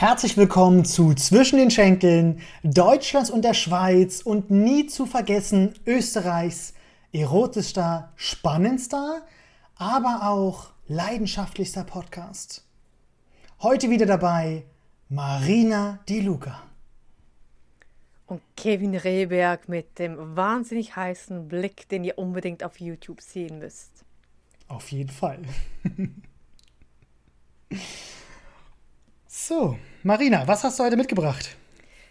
Herzlich willkommen zu Zwischen den Schenkeln, Deutschlands und der Schweiz und nie zu vergessen Österreichs erotischster, spannendster, aber auch leidenschaftlichster Podcast. Heute wieder dabei Marina Di Luca. Und Kevin Rehberg mit dem wahnsinnig heißen Blick, den ihr unbedingt auf YouTube sehen müsst. Auf jeden Fall. so, Marina, was hast du heute mitgebracht?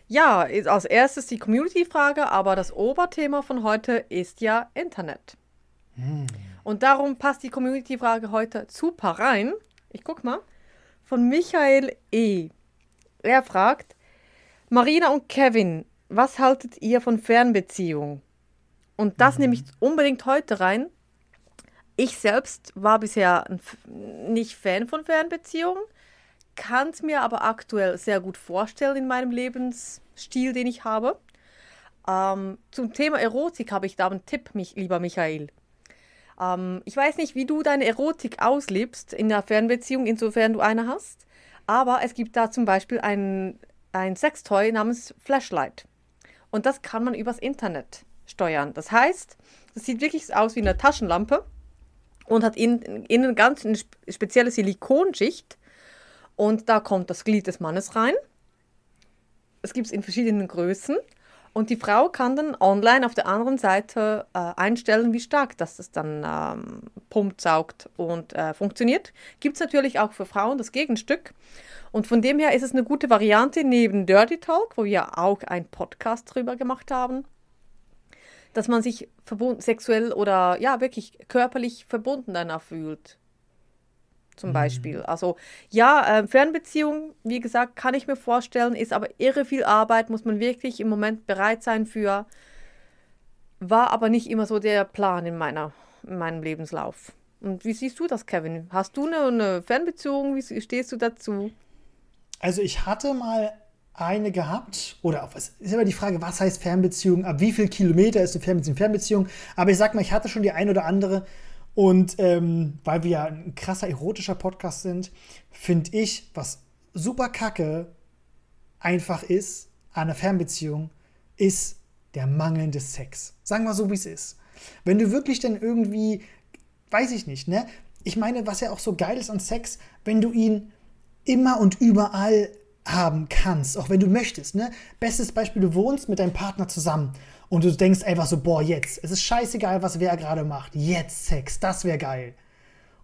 Ja, als erstes die Community-Frage, aber das Oberthema von heute ist ja Internet. Hm. Und darum passt die Community-Frage heute super rein. Ich guck mal. Von Michael E. Er fragt, Marina und Kevin, was haltet ihr von Fernbeziehung? Und das mhm. nehme ich unbedingt heute rein. Ich selbst war bisher nicht Fan von Fernbeziehungen, kann es mir aber aktuell sehr gut vorstellen in meinem Lebensstil, den ich habe. Ähm, zum Thema Erotik habe ich da einen Tipp, mich, lieber Michael. Ähm, ich weiß nicht, wie du deine Erotik auslebst in der Fernbeziehung, insofern du eine hast, aber es gibt da zum Beispiel ein, ein Sextoy namens Flashlight. Und das kann man übers Internet steuern. Das heißt, das sieht wirklich aus wie eine Taschenlampe und hat innen, innen ganz eine spezielle Silikonschicht. Und da kommt das Glied des Mannes rein. Es gibt es in verschiedenen Größen. Und die Frau kann dann online auf der anderen Seite äh, einstellen, wie stark das, das dann ähm, pumpt, saugt und äh, funktioniert. Gibt es natürlich auch für Frauen das Gegenstück. Und von dem her ist es eine gute Variante neben Dirty Talk, wo wir auch einen Podcast drüber gemacht haben, dass man sich sexuell oder ja, wirklich körperlich verbunden danach fühlt. Zum mhm. Beispiel. Also ja, äh, Fernbeziehung, wie gesagt, kann ich mir vorstellen, ist aber irre viel Arbeit, muss man wirklich im Moment bereit sein für. War aber nicht immer so der Plan in, meiner, in meinem Lebenslauf. Und wie siehst du das, Kevin? Hast du eine, eine Fernbeziehung? Wie stehst du dazu? Also ich hatte mal eine gehabt, oder es ist immer die Frage, was heißt Fernbeziehung, ab wie viel Kilometer ist eine Fernbeziehung Fernbeziehung, aber ich sag mal, ich hatte schon die eine oder andere und ähm, weil wir ja ein krasser erotischer Podcast sind, finde ich, was super kacke einfach ist an einer Fernbeziehung, ist der mangelnde Sex. Sagen wir so, wie es ist. Wenn du wirklich dann irgendwie, weiß ich nicht, ne? Ich meine, was ja auch so geil ist an Sex, wenn du ihn immer und überall haben kannst, auch wenn du möchtest. Ne? Bestes Beispiel, du wohnst mit deinem Partner zusammen und du denkst einfach so, boah, jetzt, es ist scheißegal, was wer gerade macht. Jetzt Sex, das wäre geil.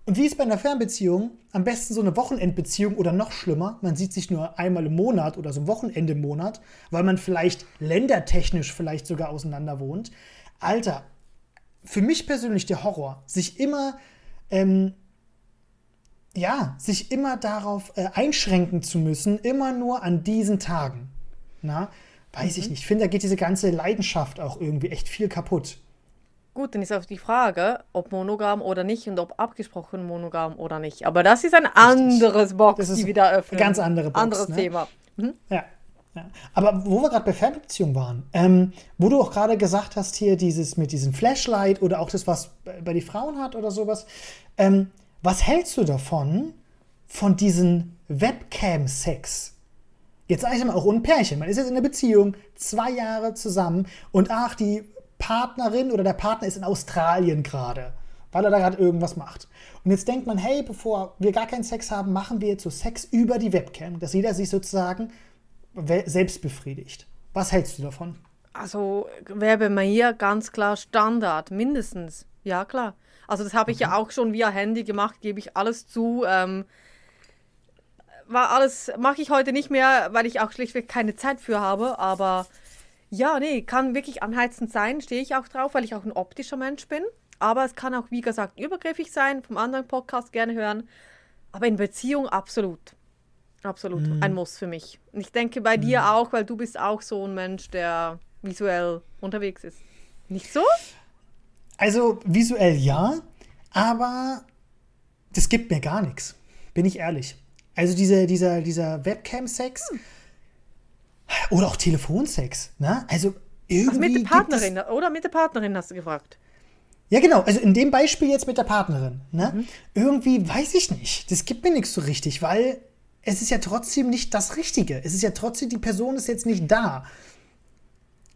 Und wie ist bei einer Fernbeziehung? Am besten so eine Wochenendbeziehung oder noch schlimmer, man sieht sich nur einmal im Monat oder so ein Wochenende im Monat, weil man vielleicht ländertechnisch vielleicht sogar auseinander wohnt. Alter, für mich persönlich der Horror, sich immer ähm, ja, sich immer darauf äh, einschränken zu müssen, immer nur an diesen Tagen. Na, weiß mhm. ich nicht. Ich finde, da geht diese ganze Leidenschaft auch irgendwie echt viel kaputt. Gut, dann ist auch die Frage, ob monogam oder nicht und ob abgesprochen monogam oder nicht. Aber das ist ein Richtig. anderes Box, das ist die wir da öffnen. Ganz andere Box. Anderes ne? Thema. Mhm. Ja. Ja. Aber wo wir gerade bei Fernbeziehungen waren, ähm, wo du auch gerade gesagt hast, hier dieses mit diesem Flashlight oder auch das, was bei, den Frauen hat oder sowas, ähm, was hältst du davon, von diesen Webcam-Sex? Jetzt sage ich mal auch ein Pärchen. Man ist jetzt in einer Beziehung, zwei Jahre zusammen und ach, die Partnerin oder der Partner ist in Australien gerade, weil er da gerade irgendwas macht. Und jetzt denkt man, hey, bevor wir gar keinen Sex haben, machen wir jetzt so Sex über die Webcam, dass jeder sich sozusagen selbst befriedigt. Was hältst du davon? Also wäre bei mir hier ganz klar Standard, mindestens. Ja, klar. Also das habe ich mhm. ja auch schon via Handy gemacht, gebe ich alles zu. Ähm, war alles, mache ich heute nicht mehr, weil ich auch schlichtweg keine Zeit für habe. Aber ja, nee, kann wirklich anheizend sein, stehe ich auch drauf, weil ich auch ein optischer Mensch bin. Aber es kann auch, wie gesagt, übergriffig sein, vom anderen Podcast gerne hören. Aber in Beziehung absolut. Absolut. Mhm. Ein Muss für mich. Und ich denke bei mhm. dir auch, weil du bist auch so ein Mensch, der visuell unterwegs ist. Nicht so? Also visuell ja, aber das gibt mir gar nichts. Bin ich ehrlich. Also diese, dieser, dieser Webcam-Sex hm. oder auch Telefonsex, ne? Also irgendwie. Also mit der Partnerin, oder mit der Partnerin hast du gefragt. Ja, genau. Also in dem Beispiel jetzt mit der Partnerin. Ne? Mhm. Irgendwie weiß ich nicht. Das gibt mir nichts so richtig, weil es ist ja trotzdem nicht das Richtige. Es ist ja trotzdem, die Person ist jetzt nicht da.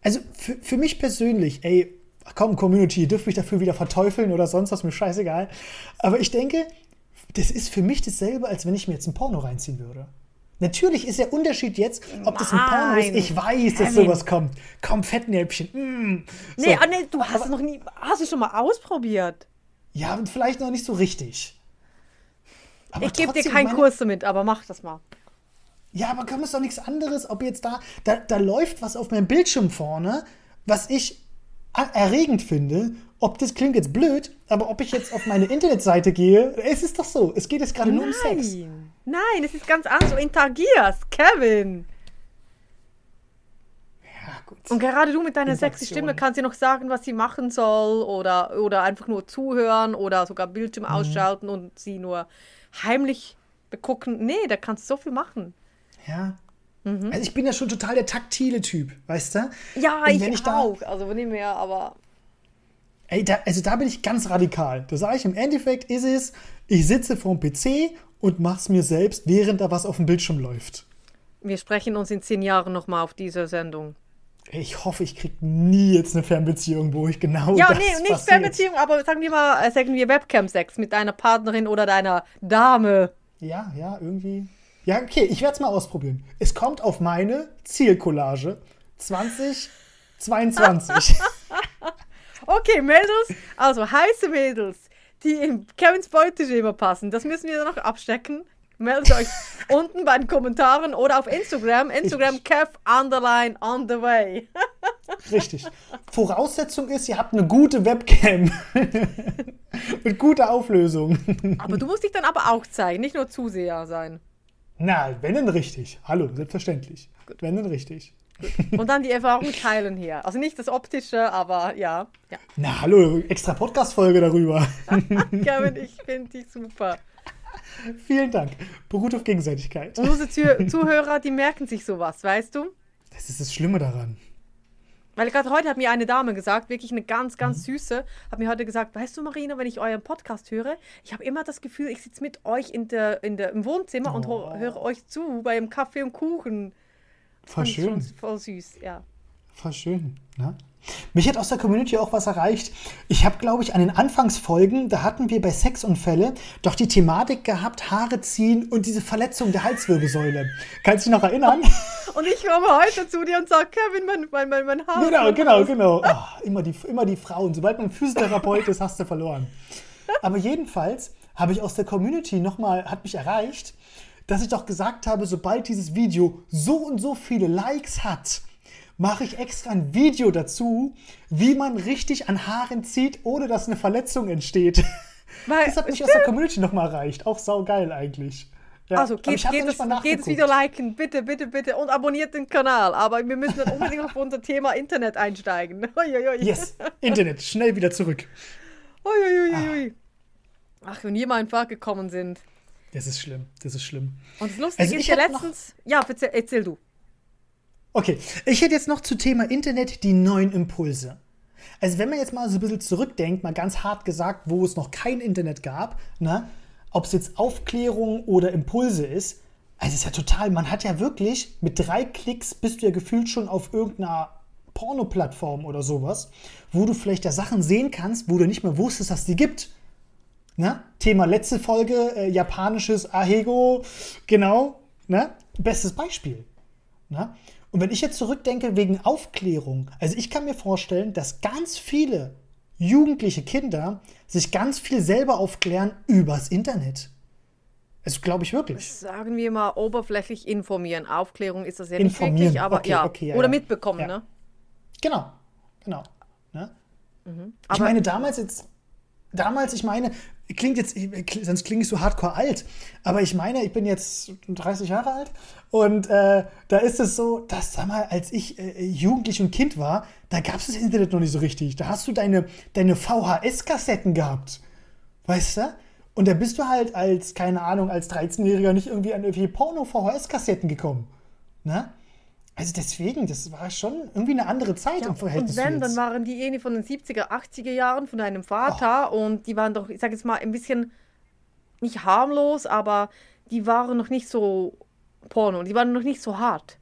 Also für, für mich persönlich, ey, komm, Community, ihr dürft mich dafür wieder verteufeln oder sonst was, mir scheißegal. Aber ich denke, das ist für mich dasselbe, als wenn ich mir jetzt ein Porno reinziehen würde. Natürlich ist der Unterschied jetzt, ob das ein Porno ist. Ich weiß, dass Kevin. sowas kommt. Komm, Fettnäpfchen. Mm. So. Nee, ah, nee, du hast es noch nie. Hast du schon mal ausprobiert? Ja, und vielleicht noch nicht so richtig. Aber ich gebe dir keinen meine- Kurs damit, aber mach das mal. Ja, aber komm, ist doch nichts anderes, ob jetzt da, da, da läuft was auf meinem Bildschirm vorne, was ich erregend finde. Ob das klingt jetzt blöd, aber ob ich jetzt auf meine Internetseite gehe, es ist doch so. Es geht jetzt gerade nur um Sex. Nein, nein, es ist ganz anders. Du interagierst, Kevin. Ja, gut. Und gerade du mit deiner sexy. Stimme kannst dir noch sagen, was sie machen soll oder, oder einfach nur zuhören oder sogar Bildschirm Mhm. ausschalten und sie nur heimlich begucken. Nee, da kannst du so viel machen. Ja. Also ich bin ja schon total der taktile Typ, weißt du? Ja, ich ich da- auch. Also nicht mehr, aber Ey, da, also da bin ich ganz radikal. Da sage ich, im Endeffekt ist es, ich sitze vorm PC und mach's mir selbst, während da was auf dem Bildschirm läuft. wir sprechen uns in zehn Jahren nochmal auf dieser Sendung. Ich hoffe, ich krieg nie jetzt eine Fernbeziehung, wo ich genau Ja, das nee, nicht passiert. Fernbeziehung, aber sagen wir mal, äh, sagen wir Webcam-Sex mit deiner Partnerin oder deiner Dame. Ja, ja, irgendwie. Ja, okay, ich werde es mal ausprobieren. Es kommt auf meine Zielcollage 2022. Okay, Mädels, also heiße Mädels, die in Kevins Beuteschema passen, das müssen wir noch abstecken. Meldet euch unten bei den Kommentaren oder auf Instagram. Instagram Kev underline on the way. Richtig. Voraussetzung ist, ihr habt eine gute Webcam. Mit guter Auflösung. Aber du musst dich dann aber auch zeigen, nicht nur Zuseher sein. Na, wenn denn richtig. Hallo, selbstverständlich. Wenn denn richtig. Und dann die Erfahrung teilen hier. Also nicht das Optische, aber ja. ja. Na, hallo, extra Podcast-Folge darüber. Kevin, ich finde dich super. Vielen Dank. Beruht auf Gegenseitigkeit. Unsere Zuh Zuhörer, die merken sich sowas, weißt du? Das ist das Schlimme daran. Weil gerade heute hat mir eine Dame gesagt, wirklich eine ganz, ganz süße, hat mir heute gesagt, weißt du, Marina, wenn ich euren Podcast höre, ich habe immer das Gefühl, ich sitze mit euch in der, in der, im Wohnzimmer und ho- höre euch zu beim Kaffee und Kuchen. Voll schön. Voll süß, ja. Voll schön. Ne? Mich hat aus der Community auch was erreicht. Ich habe, glaube ich, an den Anfangsfolgen, da hatten wir bei Sexunfälle doch die Thematik gehabt, Haare ziehen und diese Verletzung der Halswirbelsäule. Kannst du dich noch erinnern? Und ich komme heute zu dir und sage, Kevin, mein, mein, mein, mein Haar. genau, genau, genau. Ah, immer, die, immer die Frauen. Sobald man Physiotherapeut ist, hast du verloren. Aber jedenfalls habe ich aus der Community nochmal, hat mich erreicht, dass ich doch gesagt habe, sobald dieses Video so und so viele Likes hat, mache ich extra ein Video dazu, wie man richtig an Haaren zieht, ohne dass eine Verletzung entsteht. Weil- Das hat mich aus der Community nochmal erreicht. Auch saugeil eigentlich. Ja, Also geht, geht, das, geht das. Video liken, bitte, bitte, bitte und abonniert den Kanal. Aber wir müssen dann unbedingt auf unser Thema Internet einsteigen. Uiuiui. Yes, Internet, schnell wieder zurück. Uiuiui. Ach, wenn wir mal in Fahrt gekommen sind. Das ist schlimm, das ist schlimm. Und das Lustige Also ist ich ja letztens. Ja, erzähl, erzähl du. Okay, ich hätte jetzt noch zu Thema Internet die neuen Impulse. Also wenn man jetzt mal so ein bisschen zurückdenkt, mal ganz hart gesagt, wo es noch kein Internet gab, ne, ob es jetzt Aufklärung oder Impulse ist, also es ist ja total, man hat ja wirklich mit drei Klicks bist du ja gefühlt schon auf irgendeiner Porno-Plattform oder sowas, wo du vielleicht da Sachen sehen kannst, wo du nicht mehr wusstest, dass die gibt. Ne? Thema letzte Folge, äh, japanisches Ahego, genau, ne? Bestes Beispiel. Ne? Und wenn ich jetzt zurückdenke wegen Aufklärung, also ich kann mir vorstellen, dass ganz viele jugendliche Kinder sich ganz viel selber aufklären übers Internet. Das glaube ich wirklich. Sagen wir mal oberflächlich informieren. Aufklärung ist das ja nicht wirklich, aber Okay, ja. okay, ja, Oder ja. mitbekommen, Ja. ne? Genau, genau. Ne? ich Aber- meine, damals jetzt, damals, ich meine, klingt jetzt, sonst klinge ich so hardcore alt, aber ich meine, ich bin jetzt 30 Jahre alt und äh, da ist es so, dass, sag mal, als ich äh, jugendlich und Kind war, da gab es das Internet noch nicht so richtig. Da hast du deine, deine VHS-Kassetten gehabt, weißt du? Und da bist du halt als, keine Ahnung, als 13-Jähriger nicht irgendwie an irgendwie Porno-VHS-Kassetten gekommen. Ne? Also deswegen, das war schon irgendwie eine andere Zeit im Verhältnis Und wenn, dann waren die eh von den 70er, 80er Jahren von deinem Vater Oh. und die waren doch, ich sag jetzt mal, ein bisschen nicht harmlos, aber die waren noch nicht so Porno, die waren noch nicht so hart.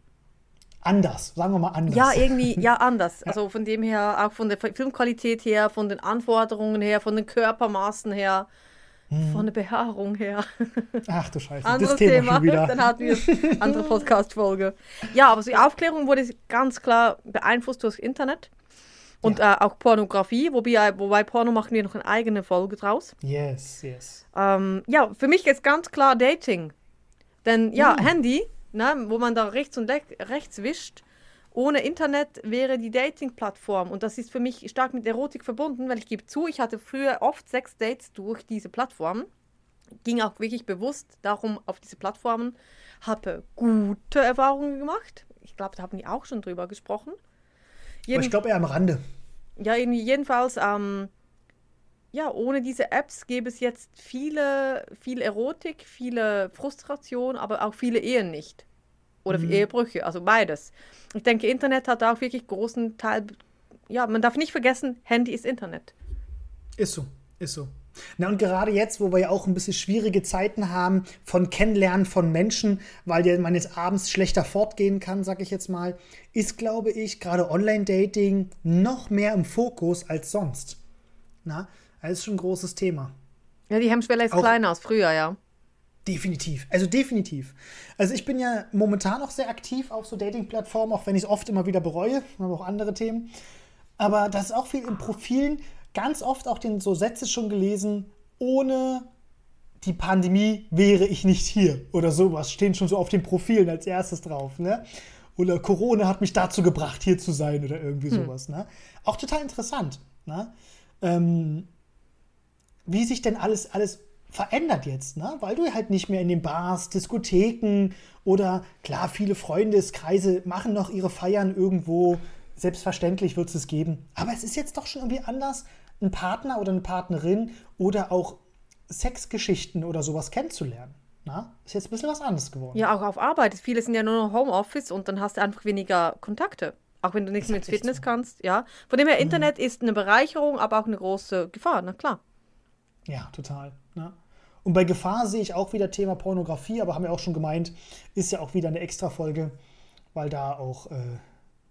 Anders, sagen wir mal anders. Ja, irgendwie, ja, anders. Also von dem her, auch von der Filmqualität her, von den Anforderungen her, von den Körpermaßen her, hm. von der Behaarung her. Ach du Scheiße, Anderes das Thema, Thema. schon wieder. Dann hatten wir andere Podcast-Folge. Ja, aber so die Aufklärung wurde ganz klar beeinflusst durch Internet. Und Ja. äh, auch Pornografie, wobei, wobei Porno machen wir noch eine eigene Folge draus. Yes, yes. Ähm, ja, für mich ist ganz klar Dating. Denn ja, Mm. Handy, ne, wo man da rechts und rechts wischt, ohne Internet wäre die Dating-Plattform. Und das ist für mich stark mit Erotik verbunden, weil ich gebe zu, ich hatte früher oft sechs Dates durch diese Plattform. Ging auch wirklich bewusst darum auf diese Plattformen. Habe gute Erfahrungen gemacht. Ich glaube, da haben die auch schon drüber gesprochen. Aber Jeden- ich glaube eher am Rande. ja, jedenfalls, ähm, ja, ohne diese Apps gäbe es jetzt viele, viel Erotik, viele Frustration, aber auch viele Ehen nicht. Oder Ehebrüche, also beides. Ich denke, Internet hat auch wirklich großen Teil, ja, man darf nicht vergessen, Handy ist Internet. Ist so, ist so. Na und gerade jetzt, wo wir ja auch ein bisschen schwierige Zeiten haben von Kennenlernen von Menschen, weil ja man jetzt abends schlechter fortgehen kann, sag ich jetzt mal, ist, glaube ich, gerade Online-Dating noch mehr im Fokus als sonst. Na, das ist schon ein großes Thema. Ja, die Hemmschwelle ist Auch- kleiner als früher, ja. Definitiv. Also definitiv. Also ich bin ja momentan auch sehr aktiv auf so Dating-Plattformen, auch wenn ich es oft immer wieder bereue, aber auch andere Themen. Aber das ist auch viel in Profilen, ganz oft auch den so Sätze schon gelesen, ohne die Pandemie wäre ich nicht hier oder sowas, stehen schon so auf den Profilen als erstes drauf, ne? Oder Corona hat mich dazu gebracht, hier zu sein oder irgendwie sowas, ne? Auch total interessant, ne? Ähm, wie sich denn alles, alles verändert jetzt, ne? Weil du halt nicht mehr in den Bars, Diskotheken oder klar, viele Freundeskreise machen noch ihre Feiern irgendwo. Selbstverständlich wird es es geben. Aber es ist jetzt doch schon irgendwie anders, einen Partner oder eine Partnerin oder auch Sexgeschichten oder sowas kennenzulernen. Na? Ist jetzt ein bisschen was anderes geworden. Ja, auch auf Arbeit. Viele sind ja nur noch Homeoffice und dann hast du einfach weniger Kontakte. Auch wenn du nicht mehr ins echt Fitness so. kannst, ja. Von dem her, Internet ist eine Bereicherung, aber auch eine große Gefahr, na klar. Ja, total. Ne? Und bei Gefahr sehe ich auch wieder Thema Pornografie, aber haben wir auch schon gemeint, ist ja auch wieder eine Extra-Folge, weil da auch äh,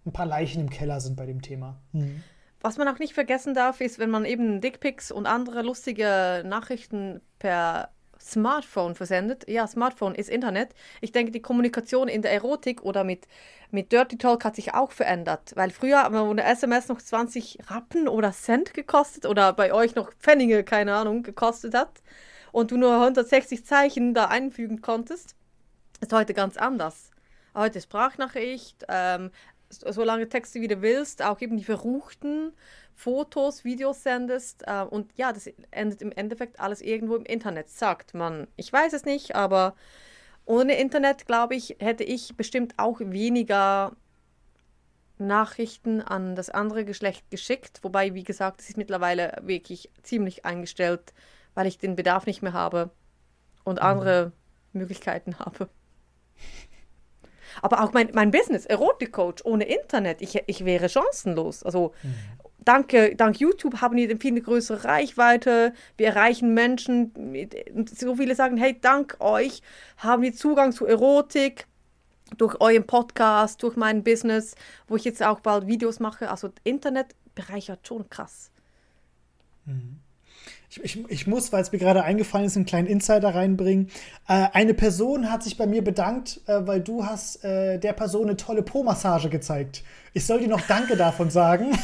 ein paar Leichen im Keller sind bei dem Thema. Mhm. Was man auch nicht vergessen darf, ist, wenn man eben Dickpics und andere lustige Nachrichten per Smartphone versendet. Ja, Smartphone ist Internet. Ich denke, die Kommunikation in der Erotik oder mit, mit Dirty Talk hat sich auch verändert. Weil früher, wo eine SMS noch 20 Rappen oder Cent gekostet oder bei euch noch Pfennige, keine Ahnung, gekostet hat und du nur 160 Zeichen da einfügen konntest, ist heute ganz anders. Heute Sprachnachricht, ähm, so lange Texte wie du willst, auch eben die verruchten Fotos, Videos sendest. Äh, und ja, das endet im Endeffekt alles irgendwo im Internet, sagt man. Ich weiß es nicht, aber ohne Internet, glaube ich, hätte ich bestimmt auch weniger Nachrichten an das andere Geschlecht geschickt. Wobei, wie gesagt, es ist mittlerweile wirklich ziemlich eingestellt, weil ich den Bedarf nicht mehr habe und andere Möglichkeiten habe. Aber auch mein, mein Business, Erotikcoach ohne Internet, ich, ich wäre chancenlos. Also danke, dank YouTube haben wir viel eine größere Reichweite. Wir erreichen Menschen. So viele sagen, hey, dank euch haben wir Zugang zu Erotik durch euren Podcast, durch mein Business, wo ich jetzt auch bald Videos mache. Also Internet bereichert schon krass. Ich, ich, ich muss, weil es mir gerade eingefallen ist, einen kleinen Insider reinbringen. Äh, eine Person hat sich bei mir bedankt, äh, weil du hast äh, der Person eine tolle Po-Massage gezeigt. Ich soll dir noch Danke davon sagen.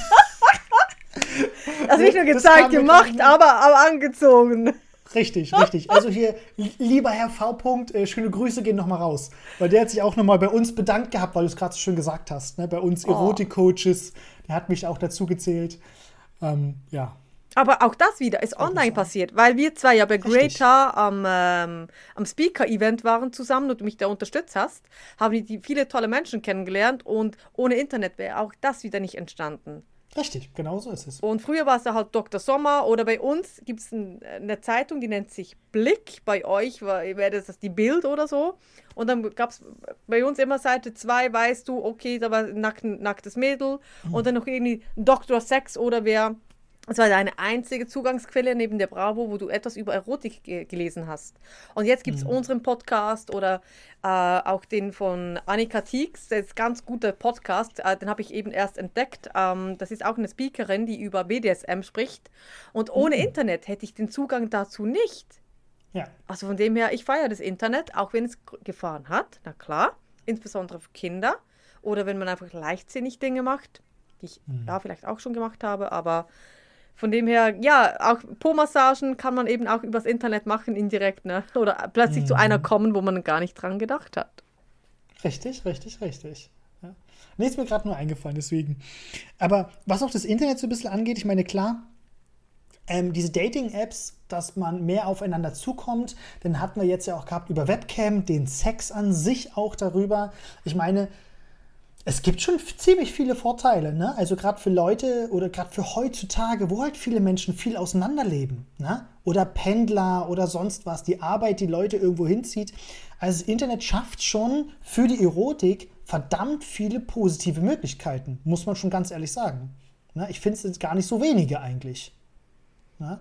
Also nicht nur gezeigt, gemacht, aber, aber angezogen. Richtig, richtig. Also hier, lieber Herr V. Punkt, äh, schöne Grüße gehen nochmal raus. Weil der hat sich auch nochmal bei uns bedankt gehabt, weil du es gerade so schön gesagt hast. Ne? Bei uns Oh. Erotik-Coaches, der hat mich auch dazu gezählt. Ähm, ja. Aber auch das wieder ist online passiert, weil wir zwei ja bei. Greater am, ähm, am Speaker-Event waren zusammen und du mich da unterstützt hast, haben wir die viele tolle Menschen kennengelernt und ohne Internet wäre auch das wieder nicht entstanden. Richtig, genau so ist es. Und früher war es ja halt Dr. Sommer oder bei uns gibt es ein, eine Zeitung, die nennt sich Blick. Bei euch wäre das die Bild oder so. Und dann gab es bei uns immer Seite 2, weißt du, okay, da war ein nack, nacktes Mädel und dann noch irgendwie Dr. Sex oder wer Es war deine einzige Zugangsquelle neben der Bravo, wo du etwas über Erotik ge gelesen hast. Und jetzt gibt es mhm. unseren Podcast oder äh, auch den von Annika Tieks, der ist ein ganz guter Podcast, äh, den habe ich eben erst entdeckt. Ähm, das ist auch eine Speakerin, die über BDSM spricht. Und ohne mhm. Internet hätte ich den Zugang dazu nicht. Ja. Also von dem her, ich feiere das Internet, auch wenn es Gefahren hat, na klar, insbesondere für Kinder oder wenn man einfach leichtsinnig Dinge macht, die ich mhm. ja vielleicht auch schon gemacht habe, aber von dem her, ja, auch Po-Massagen kann man eben auch übers Internet machen, indirekt, ne? Oder plötzlich mhm. zu einer kommen, wo man gar nicht dran gedacht hat. Richtig, richtig, richtig. Ja. Nee, ist mir gerade nur eingefallen, deswegen. Aber was auch das Internet so ein bisschen angeht, ich meine, klar, ähm, diese Dating-Apps, dass man mehr aufeinander zukommt, den hatten wir jetzt ja auch gehabt über Webcam, den Sex an sich auch darüber. Ich meine, es gibt schon ziemlich viele Vorteile, ne? Also gerade für Leute oder gerade für heutzutage, wo halt viele Menschen viel auseinanderleben, ne? Oder Pendler oder sonst was, die Arbeit, die Leute irgendwo hinzieht. Also das Internet schafft schon für die Erotik verdammt viele positive Möglichkeiten, muss man schon ganz ehrlich sagen. Ne? Ich finde es gar nicht so wenige eigentlich. Ne?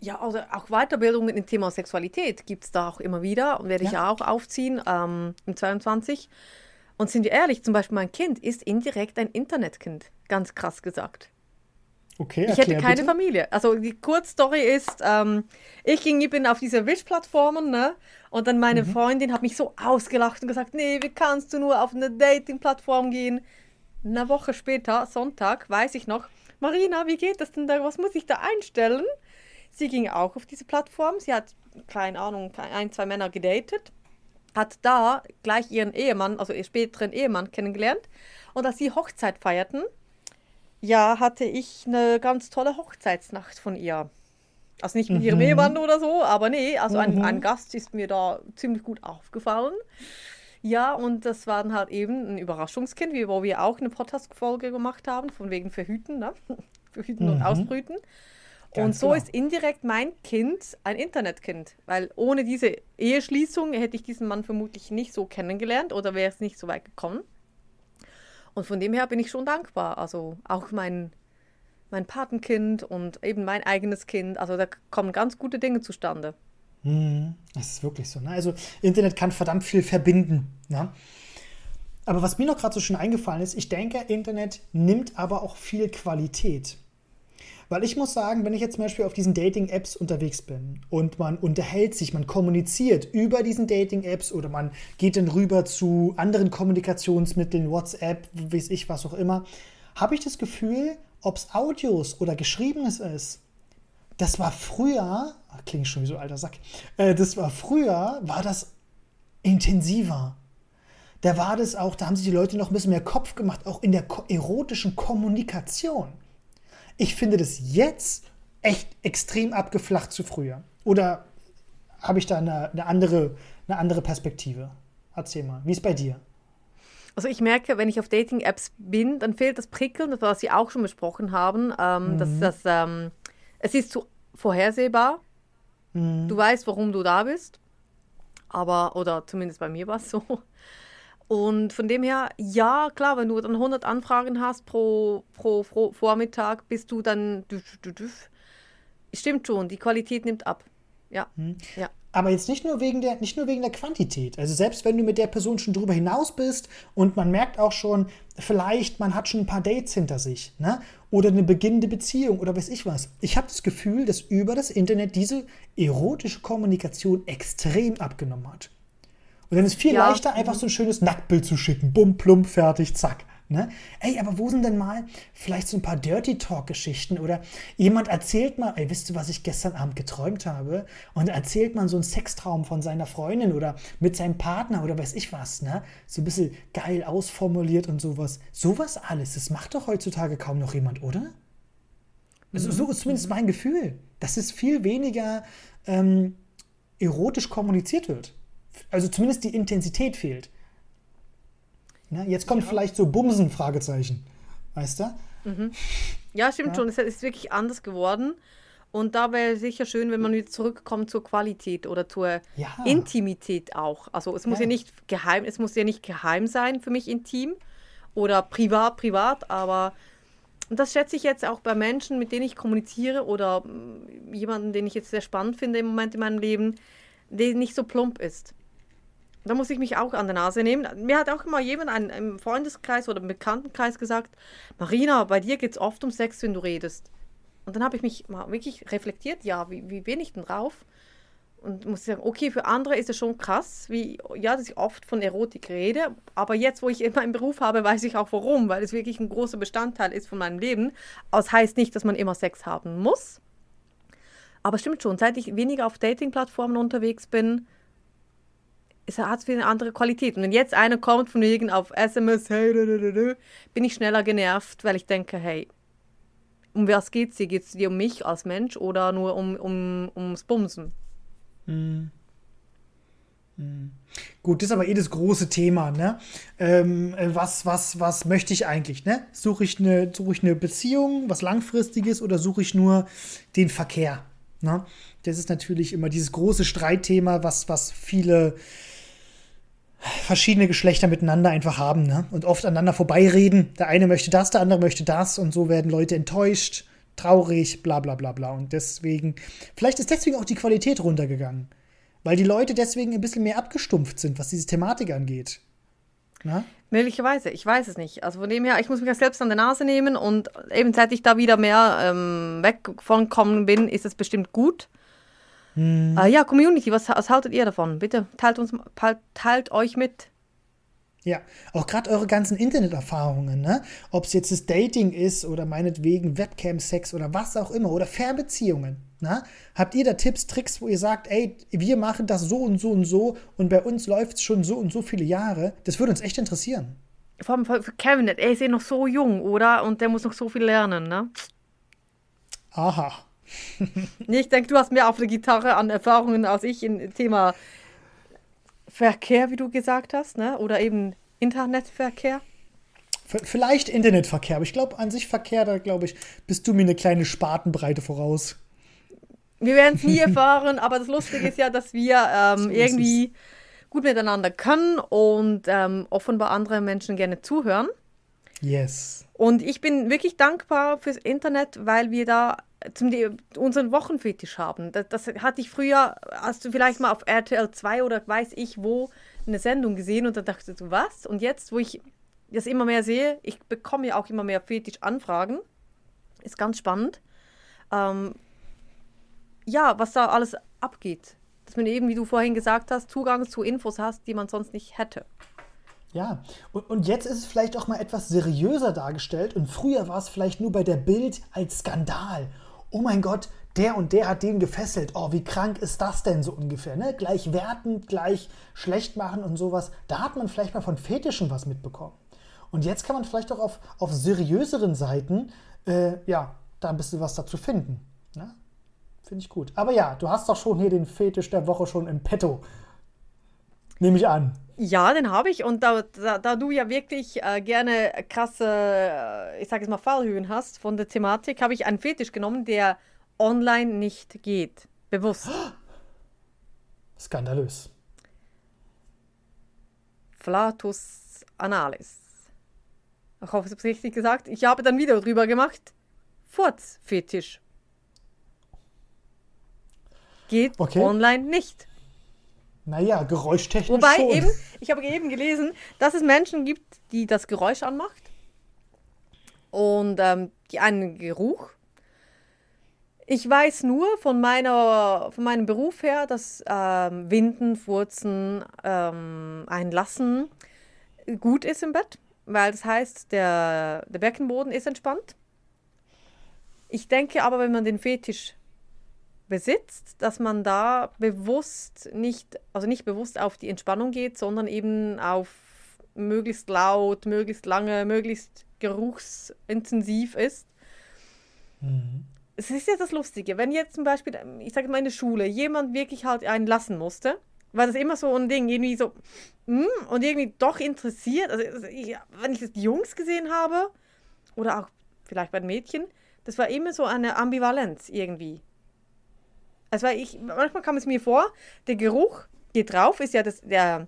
Ja, also auch Weiterbildungen im Thema Sexualität gibt es da auch immer wieder und werde ich ja. auch aufziehen ähm, im 22. Und sind wir ehrlich, zum Beispiel mein Kind ist indirekt ein Internetkind, ganz krass gesagt. Okay, ich hätte keine bitte. Familie. Also die Kurzstory ist, ähm, ich ging, ich bin auf diese Wish-Plattformen, ne? Und dann meine mhm. Freundin hat mich so ausgelacht und gesagt, nee, wie kannst du nur auf eine Dating-Plattform gehen? Eine Woche später, Sonntag, weiß ich noch, Marina, wie geht das denn da? Was muss ich da einstellen? Sie ging auch auf diese Plattform. Sie hat, keine Ahnung, ein, zwei Männer gedatet hat da gleich ihren Ehemann, also ihren späteren Ehemann kennengelernt. Und als sie Hochzeit feierten, ja, hatte ich eine ganz tolle Hochzeitsnacht von ihr. Also nicht mit mhm. ihrem Ehemann oder so, aber nee, also mhm. ein, ein Gast ist mir da ziemlich gut aufgefallen. Ja, und das war dann halt eben ein Überraschungskind, wie wo wir auch eine Podcast-Folge gemacht haben, von wegen Verhüten, ne? Verhüten mhm. und Ausbrüten. Ganz und so genau. ist indirekt mein Kind ein Internetkind, weil ohne diese Eheschließung hätte ich diesen Mann vermutlich nicht so kennengelernt oder wäre es nicht so weit gekommen. Und von dem her bin ich schon dankbar. Also auch mein, mein Patenkind und eben mein eigenes Kind. Also da kommen ganz gute Dinge zustande. Hm, das ist wirklich so. Ne? Also Internet kann verdammt viel verbinden. Ne? Aber was mir noch gerade so schön eingefallen ist, ich denke, Internet nimmt aber auch viel Qualität. Weil ich muss sagen, wenn ich jetzt zum Beispiel auf diesen Dating-Apps unterwegs bin und man unterhält sich, man kommuniziert über diesen Dating-Apps oder man geht dann rüber zu anderen Kommunikationsmitteln, WhatsApp, weiß ich, was auch immer, habe ich das Gefühl, ob es Audios oder Geschriebenes ist, das war früher, klingt schon wie so ein alter Sack, äh, das war früher, war das intensiver. Da war das auch, da haben sich die Leute noch ein bisschen mehr Kopf gemacht, auch in der erotischen Kommunikation. Ich finde das jetzt echt extrem abgeflacht zu früher. Oder habe ich da eine, eine, andere, eine andere Perspektive? Erzähl mal, wie ist bei dir? Also ich merke, wenn ich auf Dating-Apps bin, dann fehlt das Prickeln, das was Sie auch schon besprochen haben. Ähm, mhm. dass, dass, ähm, es ist zu vorhersehbar. Mhm. Du weißt, warum du da bist. Aber, oder zumindest bei mir war es so. Und von dem her, ja, klar, wenn du dann 100 Anfragen hast pro, pro, pro Vormittag, bist du dann. Stimmt schon, die Qualität nimmt ab. Ja. Hm. ja. Aber jetzt nicht nur, wegen der, nicht nur wegen der Quantität. Also selbst wenn du mit der Person schon drüber hinaus bist und man merkt auch schon, vielleicht man hat schon ein paar Dates hinter sich, ne? Oder eine beginnende Beziehung oder weiß ich was. Ich habe das Gefühl, dass über das Internet diese erotische Kommunikation extrem abgenommen hat. Und dann ist viel ja. leichter, einfach so ein schönes Nacktbild zu schicken. Bumm, plump, fertig, zack. Ne? Ey, aber wo sind denn mal vielleicht so ein paar Dirty Talk-Geschichten oder jemand erzählt mal, ey, wisst ihr, was ich gestern Abend geträumt habe? Und erzählt man so einen Sextraum von seiner Freundin oder mit seinem Partner oder weiß ich was, ne? So ein bisschen geil ausformuliert und sowas. Sowas alles, das macht doch heutzutage kaum noch jemand, oder? Also, so ist zumindest mein Gefühl, dass es viel weniger ähm, erotisch kommuniziert wird also zumindest die Intensität fehlt. Na, jetzt kommt ja. vielleicht so Bumsen, Fragezeichen. Weißt du? Mhm. Ja, stimmt ja. schon. Es ist wirklich anders geworden. Und da wäre sicher schön, wenn man wieder zurückkommt zur Qualität oder zur ja. Intimität auch. Also es muss ja. nicht geheim, es muss ja nicht geheim sein für mich intim oder privat, privat, aber Und das schätze ich jetzt auch bei Menschen, mit denen ich kommuniziere oder mm, jemanden, den ich jetzt sehr spannend finde im Moment in meinem Leben, der nicht so plump ist. Da muss ich mich auch an der Nase nehmen. Mir hat auch immer jemand ein, im Freundeskreis oder im Bekanntenkreis gesagt, Marina, bei dir geht es oft um Sex, wenn du redest. Und dann habe ich mich mal wirklich reflektiert, ja, wie, wie bin ich denn drauf? Und muss sagen, okay, für andere ist es schon krass, wie, ja, dass ich oft von Erotik rede, aber jetzt, wo ich immer einen Beruf habe, weiß ich auch warum, weil es wirklich ein großer Bestandteil ist von meinem Leben. Aber es heißt nicht, dass man immer Sex haben muss. Aber stimmt schon, seit ich weniger auf Dating-Plattformen unterwegs bin, es hat eine andere Qualität. Und wenn jetzt einer kommt von wegen auf SMS, hey, bin ich schneller genervt, weil ich denke, hey, um was geht's dir? Geht es dir um mich als Mensch oder nur um, um, ums Bumsen? Mhm. Gut, das ist aber eh das große Thema, ne? Ähm, äh, was, was, was möchte ich eigentlich, ne? Suche ich, eine, ich eine Beziehung, was Langfristiges oder suche ich nur den Verkehr? Ne? Das ist natürlich immer dieses große Streitthema, was, was viele verschiedene Geschlechter miteinander einfach haben ne? und oft aneinander vorbeireden. Der eine möchte das, der andere möchte das und so werden Leute enttäuscht, traurig, bla bla bla bla. Und deswegen, vielleicht ist deswegen auch die Qualität runtergegangen, weil die Leute deswegen ein bisschen mehr abgestumpft sind, was diese Thematik angeht. Na? Möglicherweise, ich weiß es nicht. Also von dem her, ich muss mich ja selbst an der Nase nehmen und eben seit ich da wieder mehr ähm, weg von kommen bin, ist es bestimmt gut. Hm. Äh, ja, Community, was, was haltet ihr davon? Bitte teilt, uns, teilt euch mit. Ja, auch gerade eure ganzen Interneterfahrungen, ne? Ob es jetzt das Dating ist oder meinetwegen Webcam-Sex oder was auch immer oder Fernbeziehungen. Ne? Habt ihr da Tipps, Tricks, wo ihr sagt, ey, wir machen das so und so und so und bei uns läuft es schon so und so viele Jahre? Das würde uns echt interessieren. Vor allem für Kevin, er ist ja noch so jung, oder? Und der muss noch so viel lernen, ne? Aha. ich denke, du hast mehr auf der Gitarre an Erfahrungen als ich im Thema Verkehr, wie du gesagt hast, ne? oder eben Internetverkehr. Vielleicht Internetverkehr, aber ich glaube an sich Verkehr, da glaube ich, bist du mir eine kleine Spatenbreite voraus. Wir werden es nie erfahren, aber das Lustige ist ja, dass wir ähm, so irgendwie gut miteinander können und ähm, offenbar andere Menschen gerne zuhören. Yes. Und ich bin wirklich dankbar fürs Internet, weil wir da zum, unseren Wochenfetisch haben. Das, das, hatte ich früher, hast du vielleicht mal auf RTL 2 oder weiß ich wo eine Sendung gesehen und dann dachte du, was? Und jetzt, wo ich das immer mehr sehe, ich bekomme ja auch immer mehr Fetisch-Anfragen. Ist ganz spannend. Ähm, ja, was da alles abgeht. Dass man eben, wie du vorhin gesagt hast, Zugang zu Infos hast, die man sonst nicht hätte. Ja, und, und jetzt ist es vielleicht auch mal etwas seriöser dargestellt und früher war es vielleicht nur bei der Bild als Skandal oh mein Gott, der und der hat den gefesselt. Oh, wie krank ist das denn so ungefähr? Ne? Gleich wertend, gleich schlecht machen und sowas. Da hat man vielleicht mal von Fetischen was mitbekommen. Und jetzt kann man vielleicht auch auf, auf seriöseren Seiten, äh, ja, da ein bisschen was dazu finden. Ne? Finde ich gut. Aber ja, du hast doch schon hier den Fetisch der Woche schon im Petto. Nehme ich an. Ja, den habe ich. Und da, da, da, du ja wirklich äh, gerne krasse, äh, ich sage jetzt mal, Fallhöhen hast von der Thematik, habe ich einen Fetisch genommen, der online nicht geht. Bewusst. Skandalös. Flatus analis. Ich hoffe, ich habe es richtig gesagt. Ich habe dann Video drüber gemacht. Furzfetisch. Geht okay. online nicht. Naja, geräuschtechnisch Wobei schon. eben, ich habe eben gelesen, dass es Menschen gibt, die das Geräusch anmacht und ähm, die einen Geruch. Ich weiß nur von, meiner, von meinem Beruf her, dass ähm, Winden, Furzen, ähm, Einlassen gut ist im Bett, weil das heißt, der, der Beckenboden ist entspannt. Ich denke aber, wenn man den Fetisch besitzt, dass man da bewusst nicht, also nicht bewusst auf die Entspannung geht, sondern eben auf möglichst laut, möglichst lange, möglichst geruchsintensiv ist. Mhm. Es ist ja das Lustige, wenn jetzt zum Beispiel, ich sage mal in der Schule, jemand wirklich halt einen lassen musste, war das immer so ein Ding, irgendwie so, mm, und irgendwie doch interessiert. Also, also ich, wenn ich das die Jungs gesehen habe, oder auch vielleicht bei den Mädchen, das war immer so eine Ambivalenz irgendwie. Also ich, manchmal kam es mir vor, der Geruch geht drauf, ist ja das, der,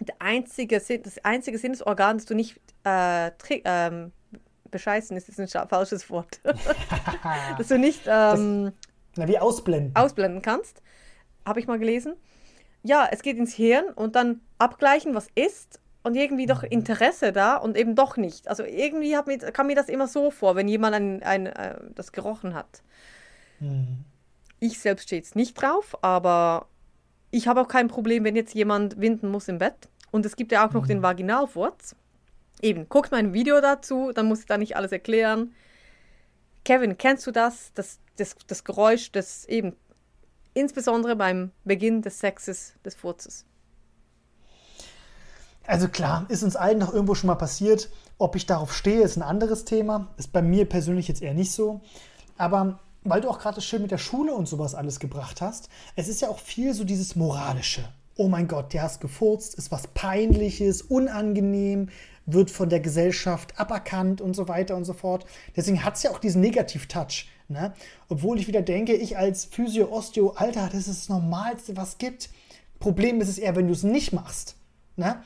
der einzige, das einzige Sinnesorgan, das du nicht äh, ähm, bescheißen ist jetzt ein falsches Wort. dass du nicht ähm, Na, wie ausblenden. ausblenden kannst. Habe ich mal gelesen. Ja, es geht ins Hirn und dann abgleichen, was ist und irgendwie doch Interesse da und eben doch nicht. Also irgendwie hat mir, kam mir das immer so vor, wenn jemand ein, ein, äh, das gerochen hat. Ich selbst stehe jetzt nicht drauf, aber ich habe auch kein Problem, wenn jetzt jemand winden muss im Bett. Und es gibt ja auch noch den Vaginalfurz. Eben, guckt mein Video dazu, dann muss ich da nicht alles erklären. Kevin, kennst du das? Das, das, das Geräusch, das eben insbesondere beim Beginn des Sexes, des Furzes. Also klar, ist uns allen doch irgendwo schon mal passiert. Ob ich darauf stehe, ist ein anderes Thema. Ist bei mir persönlich jetzt eher nicht so. Aber weil du auch gerade schön mit der Schule und sowas alles gebracht hast, es ist ja auch viel so dieses Moralische. Oh mein Gott, der hast gefurzt, ist was Peinliches, unangenehm, wird von der Gesellschaft aberkannt und so weiter und so fort. Deswegen hat es ja auch diesen Negativ-Touch. Ne? Obwohl ich wieder denke, ich als Physio, Osteo, Alter, das ist das Normalste, was gibt. Problem ist es eher, wenn du es nicht machst. Ne?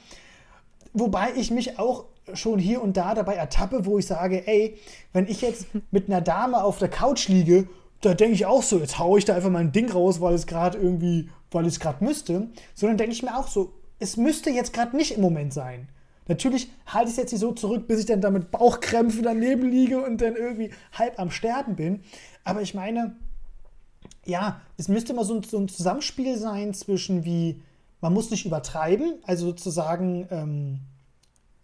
Wobei ich mich auch schon hier und da dabei ertappe, wo ich sage, ey, wenn ich jetzt mit einer Dame auf der Couch liege, da denke ich auch so, jetzt haue ich da einfach mal ein Ding raus, weil es gerade irgendwie, weil es gerade müsste. Sondern denke ich mir auch so, es müsste jetzt gerade nicht im Moment sein. Natürlich halte ich es jetzt nicht so zurück, bis ich dann da mit Bauchkrämpfen daneben liege und dann irgendwie halb am Sterben bin. Aber ich meine, ja, es müsste immer so ein, so ein Zusammenspiel sein zwischen wie, man muss nicht übertreiben, also sozusagen, ähm,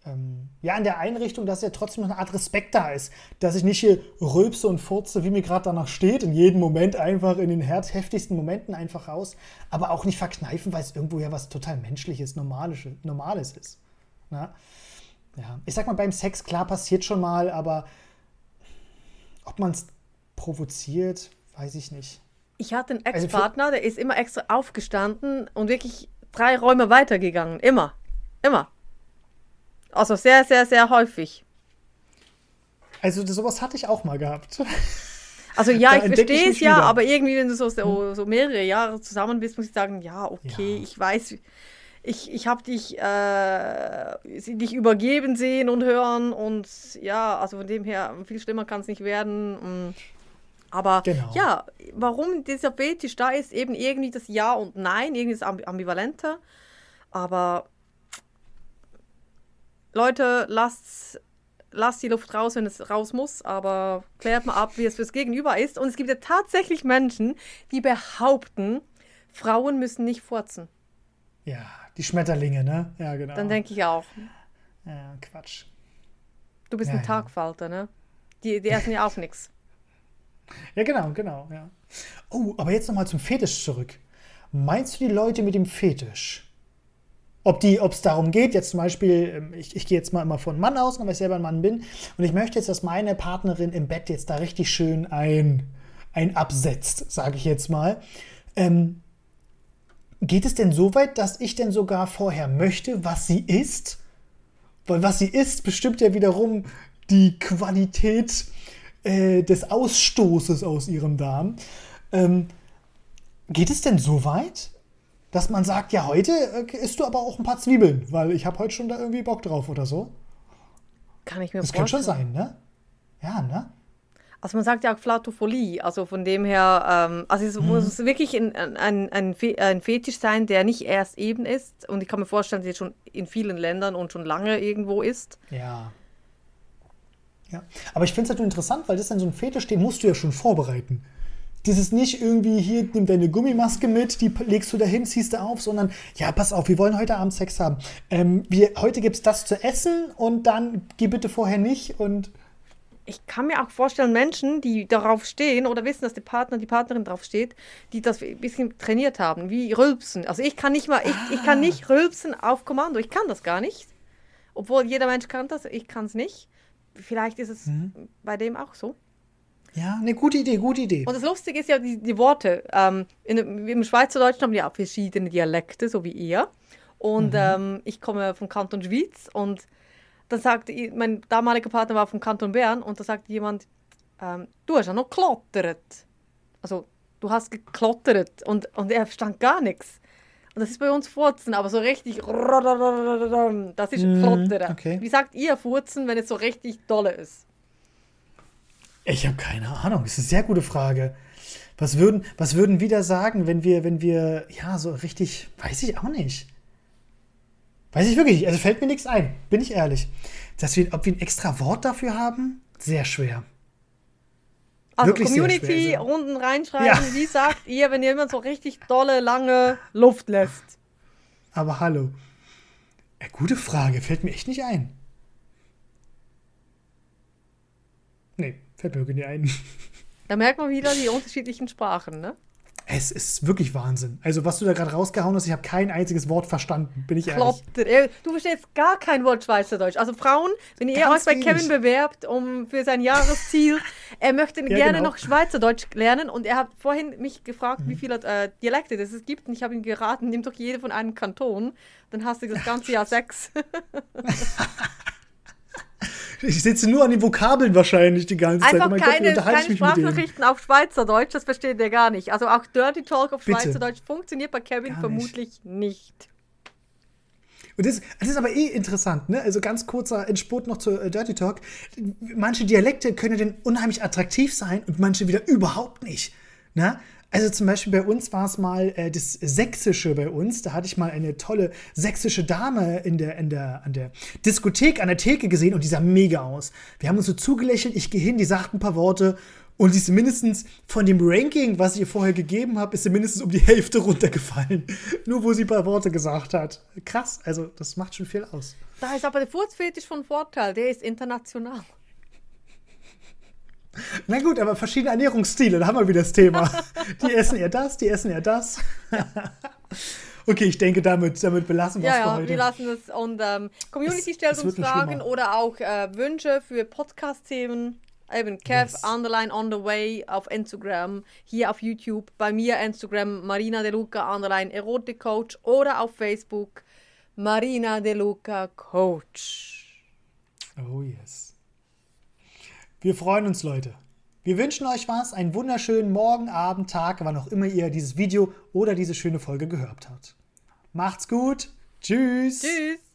ähm, ja, in der Einrichtung, dass ja trotzdem noch eine Art Respekt da ist. Dass ich nicht hier rülpse und furze, wie mir gerade danach steht, in jedem Moment einfach, in den heftigsten Momenten einfach raus. Aber auch nicht verkneifen, weil es irgendwo ja was total Menschliches, Normales, Normales ist. Na? Ja, ich sag mal, beim Sex, klar, passiert schon mal, aber ob man es provoziert, weiß ich nicht. Ich hatte einen Also Ex-Partner, der ist immer extra aufgestanden und wirklich drei Räume weitergegangen. Immer. Immer. Also sehr, sehr, sehr häufig. Also sowas hatte ich auch mal gehabt. Also ja, Da ich verstehe es ja, wieder. Aber irgendwie, wenn du so, so, so mehrere Jahre zusammen bist, muss ich sagen, ja, okay, Ja. ich weiß, ich, ich habe dich, äh, dich übergeben sehen und hören und ja, also von dem her, viel schlimmer kann es nicht werden. mm. Aber Genau. ja, warum dieser Fetisch da ist, eben irgendwie das Ja und Nein, irgendwie das Ambi- Ambivalente. Aber Leute, lasst, lasst die Luft raus, wenn es raus muss, aber klärt mal ab, wie es fürs Gegenüber ist. Und es gibt ja tatsächlich Menschen, die behaupten, Frauen müssen nicht furzen. Ja, die Schmetterlinge, ne? Ja, genau. Dann denke ich auch, ja, Quatsch. du bist Ja, ein ja. Tagfalter, ne? Die, die essen ja auch nichts. Ja, genau, genau, ja. Oh, aber jetzt nochmal zum Fetisch zurück. Meinst du die Leute mit dem Fetisch? Ob es darum geht, jetzt zum Beispiel, ähm, ich, ich gehe jetzt mal immer von Mann aus, weil ich selber ein Mann bin, und ich möchte jetzt, dass meine Partnerin im Bett jetzt da richtig schön ein, ein absetzt, sage ich jetzt mal. Ähm, geht es denn so weit, dass ich denn sogar vorher möchte, was sie isst? Weil was sie isst, bestimmt ja wiederum die Qualität äh, des Ausstoßes aus ihrem Darm. Ähm, geht es denn so weit, dass man sagt, ja, heute äh, isst du aber auch ein paar Zwiebeln, weil ich habe heute schon da irgendwie Bock drauf oder so? Kann ich mir Das könnte vorstellen. schon sein, ne? Ja, ne? Also man sagt ja auch Flatophilie, also von dem her, ähm, also es muss wirklich ein, ein, ein, Fe ein Fetisch sein, der nicht erst eben ist. Und ich kann mir vorstellen, dass er schon in vielen Ländern und schon lange irgendwo ist. Ja. Ja. Aber ich finde es halt nur interessant, weil das dann so ein Fetisch, den musst du ja schon vorbereiten. Das ist nicht irgendwie, hier, nimm deine Gummimaske mit, die legst du dahin, ziehst du auf, sondern, ja, pass auf, wir wollen heute Abend Sex haben. Ähm, wir, heute gibt es das zu essen und dann geh bitte vorher nicht und. Ich kann mir auch vorstellen, Menschen, die darauf stehen oder wissen, dass der Partner, die Partnerin drauf steht, die das ein bisschen trainiert haben, wie Rülpsen. Also ich kann nicht mal, ich, ich kann nicht rülpsen auf Kommando. Ich kann das gar nicht. Obwohl jeder Mensch kann das, ich kann es nicht. Vielleicht ist es bei dem auch so. Ja, eine gute Idee, gute Idee. Und das Lustige ist ja die, die Worte. Ähm, in, Im Schweizerdeutschen haben wir ja auch verschiedene Dialekte, so wie ihr. Und ähm, ich komme vom Kanton Schwyz und dann sagte i- mein damaliger Partner war vom Kanton Bern und da sagte jemand, ähm, du hast ja noch geklottert. Also du hast geklottert und, und er verstand gar nichts. Und das ist bei uns Furzen, aber so richtig, das ist Mhm, Klottern. okay. Wie sagt ihr Furzen, wenn es so richtig dolle ist? Ich habe keine Ahnung. Das ist eine sehr gute Frage. Was würden, was würden wir da sagen, wenn wir, wenn wir, ja, so richtig, weiß ich auch nicht. Weiß ich wirklich nicht. Also fällt mir nichts ein, bin ich ehrlich. Dass wir, ob wir ein extra Wort dafür haben, sehr schwer. Also Community schwer, unten reinschreiben, ja. wie sagt ihr, wenn ihr immer so richtig dolle, lange Luft lässt? Aber hallo. Ja, gute Frage, fällt mir echt nicht ein. Nee, fällt mir wirklich nicht ein. Da merkt man wieder die unterschiedlichen Sprachen, ne? Es ist wirklich Wahnsinn. Also, was du da gerade rausgehauen hast, ich habe kein einziges Wort verstanden, bin ich ehrlich. Kloppt. Du verstehst gar kein Wort Schweizerdeutsch. Also, Frauen, wenn ihr euch bei Kevin bewerbt um für sein Jahresziel, er möchte ja, gerne genau. noch Schweizerdeutsch lernen und er hat vorhin mich gefragt, mhm. wie viele äh, Dialekte es gibt und ich habe ihm geraten, nimm doch jede von einem Kanton, dann hast du das ganze Jahr sechs. Ich sitze nur an den Vokabeln wahrscheinlich die ganze Zeit. Einfach Zeit. keine, Gott, keine Sprachnachrichten auf Schweizerdeutsch, das versteht ihr gar nicht. Also auch Dirty Talk auf Bitte. Schweizerdeutsch funktioniert bei Kevin gar vermutlich nicht. nicht. Und das, das, ist aber eh interessant, ne? Also ganz kurzer Entspurt noch zu äh, Dirty Talk. Manche Dialekte können denn unheimlich attraktiv sein und manche wieder überhaupt nicht. Ne? Also zum Beispiel bei uns war es mal äh, das Sächsische bei uns. Da hatte ich mal eine tolle sächsische Dame in der, in der, an der Diskothek, an der Theke gesehen und die sah mega aus. Wir haben uns so zugelächelt, ich gehe hin, die sagt ein paar Worte und sie ist mindestens von dem Ranking, was ich ihr vorher gegeben habe, ist sie mindestens um die Hälfte runtergefallen. Nur wo sie ein paar Worte gesagt hat. Krass, also das macht schon viel aus. Da ist aber der Furzfetisch von Vorteil, der ist international. Na gut, aber verschiedene Ernährungsstile, da haben wir wieder das Thema. Die essen eher das, die essen eher das. Okay, ich denke, damit, damit belassen wir es ja, für heute. Ja, wir lassen es. Und ähm, Community es, stellt es uns Fragen oder auch äh, Wünsche für Podcast-Themen. Eben Kev yes. underline on the way auf Instagram, hier auf YouTube, bei mir Instagram Marina De Luca underline Erotik Coach oder auf Facebook Marina De Luca Coach. Oh yes. Wir freuen uns, Leute. Wir wünschen euch was, einen wunderschönen Morgen, Abend, Tag, wann auch immer ihr dieses Video oder diese schöne Folge gehört habt. Macht's gut. Tschüss. Tschüss.